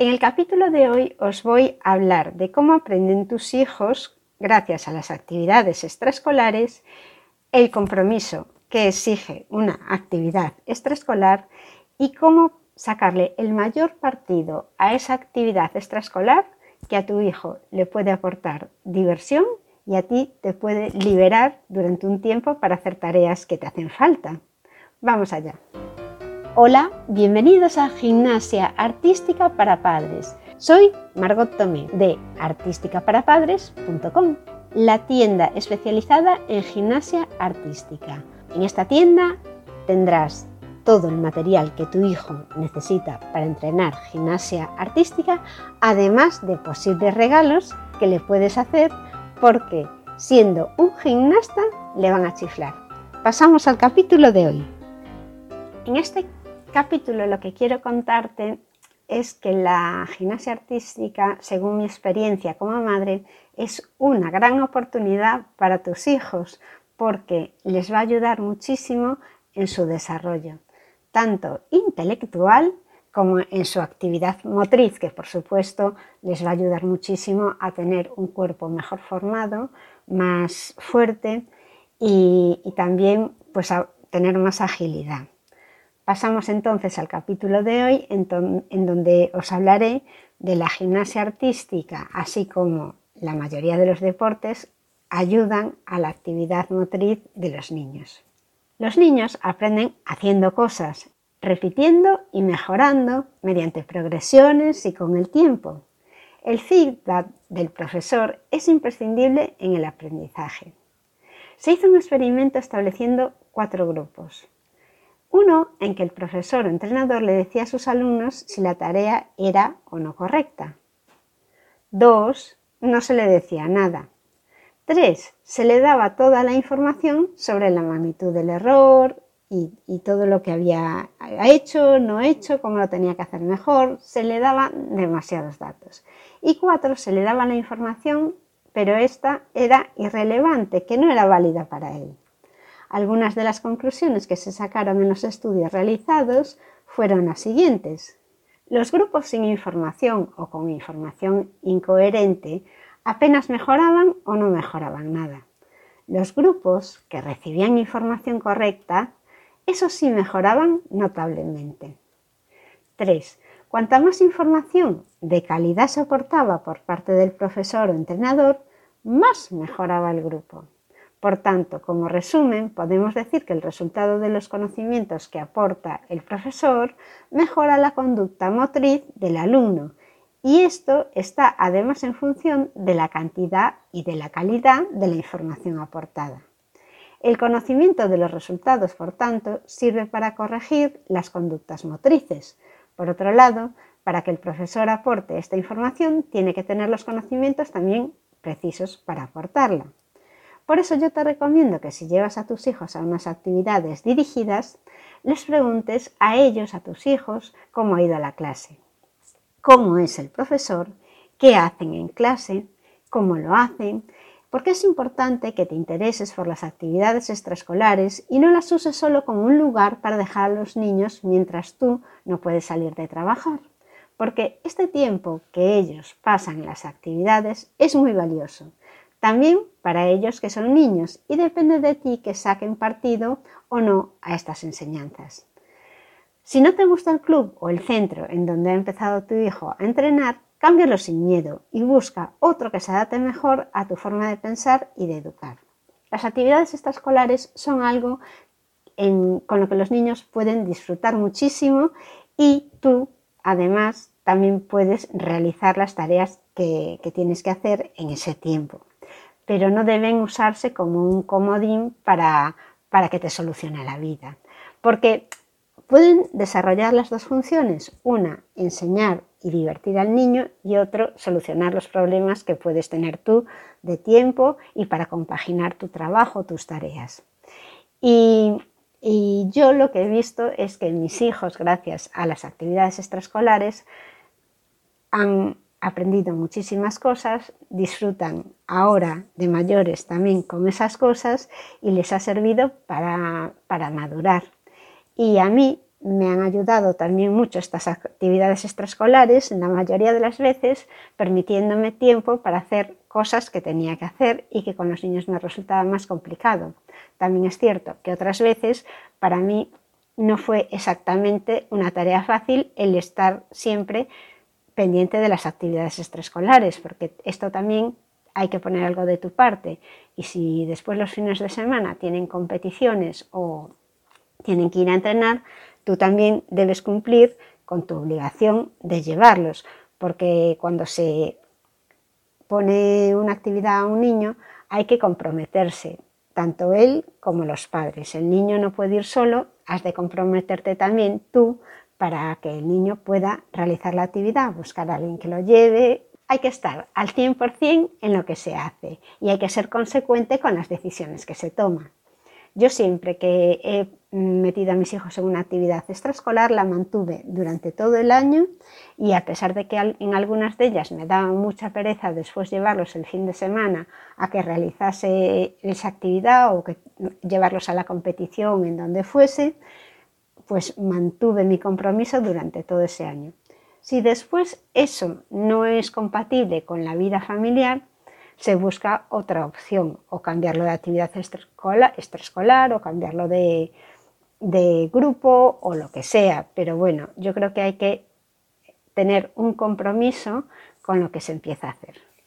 En el capítulo de hoy os voy a hablar de cómo aprenden tus hijos, gracias a las actividades extraescolares, el compromiso que exige una actividad extraescolar y cómo sacarle el mayor partido a esa actividad extraescolar que a tu hijo le puede aportar diversión y a ti te puede liberar durante un tiempo para hacer tareas que te hacen falta. Vamos allá. Hola, bienvenidos a Gimnasia Artística para Padres. Soy Margot Tomé de artísticaparapadres.com, la tienda especializada en gimnasia artística. En esta tienda tendrás todo el material que tu hijo necesita para entrenar gimnasia artística, además de posibles regalos que le puedes hacer porque siendo un gimnasta le van a chiflar. Pasamos al capítulo de hoy. En este capítulo lo que quiero contarte es que la gimnasia artística, según mi experiencia como madre, es una gran oportunidad para tus hijos porque les va a ayudar muchísimo en su desarrollo tanto intelectual como en su actividad motriz, que por supuesto les va a ayudar muchísimo a tener un cuerpo mejor formado, más fuerte y, también pues, a tener más agilidad. Pasamos entonces al capítulo de hoy en, donde os hablaré de la gimnasia artística, así como la mayoría de los deportes ayudan a la actividad motriz de los niños. Los niños aprenden haciendo cosas, repitiendo y mejorando mediante progresiones y con el tiempo. El feedback del profesor es imprescindible en el aprendizaje. Se hizo un experimento estableciendo cuatro grupos. Uno en que el profesor o entrenador le decía a sus alumnos si la tarea era o no correcta. Dos, no se le decía nada. 3. Se le daba toda la información sobre la magnitud del error y, todo lo que había hecho, no hecho, cómo lo tenía que hacer mejor. Se le daban demasiados datos. Y 4. Se le daba la información, pero esta era irrelevante, que no era válida para él. Algunas de las conclusiones que se sacaron en los estudios realizados fueron las siguientes. Los grupos sin información o con información incoherente apenas mejoraban o no mejoraban nada. Los grupos que recibían información correcta, esos sí mejoraban notablemente. 3. Cuanta más información de calidad se aportaba por parte del profesor o entrenador, más mejoraba el grupo. Por tanto, como resumen, podemos decir que el resultado de los conocimientos que aporta el profesor mejora la conducta motriz del alumno y esto está además en función de la cantidad y de la calidad de la información aportada. El conocimiento de los resultados, por tanto, sirve para corregir las conductas motrices. Por otro lado, para que el profesor aporte esta información, tiene que tener los conocimientos también precisos para aportarla. Por eso yo te recomiendo que si llevas a tus hijos a unas actividades dirigidas, les preguntes a ellos, a tus hijos, cómo ha ido la clase cómo es el profesor, qué hacen en clase, cómo lo hacen, porque es importante que te intereses por las actividades extraescolares y no las uses solo como un lugar para dejar a los niños mientras tú no puedes salir de trabajar, porque este tiempo que ellos pasan en las actividades es muy valioso, también para ellos que son niños y depende de ti que saquen partido o no a estas enseñanzas. Si no te gusta el club o el centro en donde ha empezado tu hijo a entrenar, cámbialo sin miedo y busca otro que se adapte mejor a tu forma de pensar y de educar. Las actividades extraescolares son algo con lo que los niños pueden disfrutar muchísimo y tú además también puedes realizar las tareas que, tienes que hacer en ese tiempo. Pero no deben usarse como un comodín para, para que te solucione la vida. Porque Pueden desarrollar las dos funciones, una, enseñar y divertir al niño y otro, solucionar los problemas que puedes tener tú de tiempo y para compaginar tu trabajo, tus tareas. Y, yo lo que he visto es que mis hijos, gracias a las actividades extraescolares, han aprendido muchísimas cosas, disfrutan ahora de mayores también con esas cosas y les ha servido para, para madurar y a mí me han ayudado también mucho estas actividades extraescolares, en la mayoría de las veces permitiéndome tiempo para hacer cosas que tenía que hacer y que con los niños me resultaba más complicado. También es cierto que otras veces para mí no fue exactamente una tarea fácil el estar siempre pendiente de las actividades extraescolares, porque esto también hay que poner algo de tu parte. Y si después los fines de semana tienen competiciones o tienen que ir a entrenar, tú también debes cumplir con tu obligación de llevarlos, porque cuando se pone una actividad a un niño hay que comprometerse, tanto él como los padres. El niño no puede ir solo, has de comprometerte también tú para que el niño pueda realizar la actividad, buscar a alguien que lo lleve. Hay que estar al 100% en lo que se hace y hay que ser consecuente con las decisiones que se toman. Yo siempre que he metido a mis hijos en una actividad extraescolar la mantuve durante todo el año y a pesar de que en algunas de ellas me daba mucha pereza después llevarlos el fin de semana a que realizase esa actividad o que llevarlos a la competición en donde fuese, pues mantuve mi compromiso durante todo ese año. Si después eso no es compatible con la vida familiar, se busca otra opción, o cambiarlo de actividad extraescolar, o cambiarlo de, de grupo o lo que sea. Pero bueno, yo creo que hay que tener un compromiso con lo que se empieza a hacer.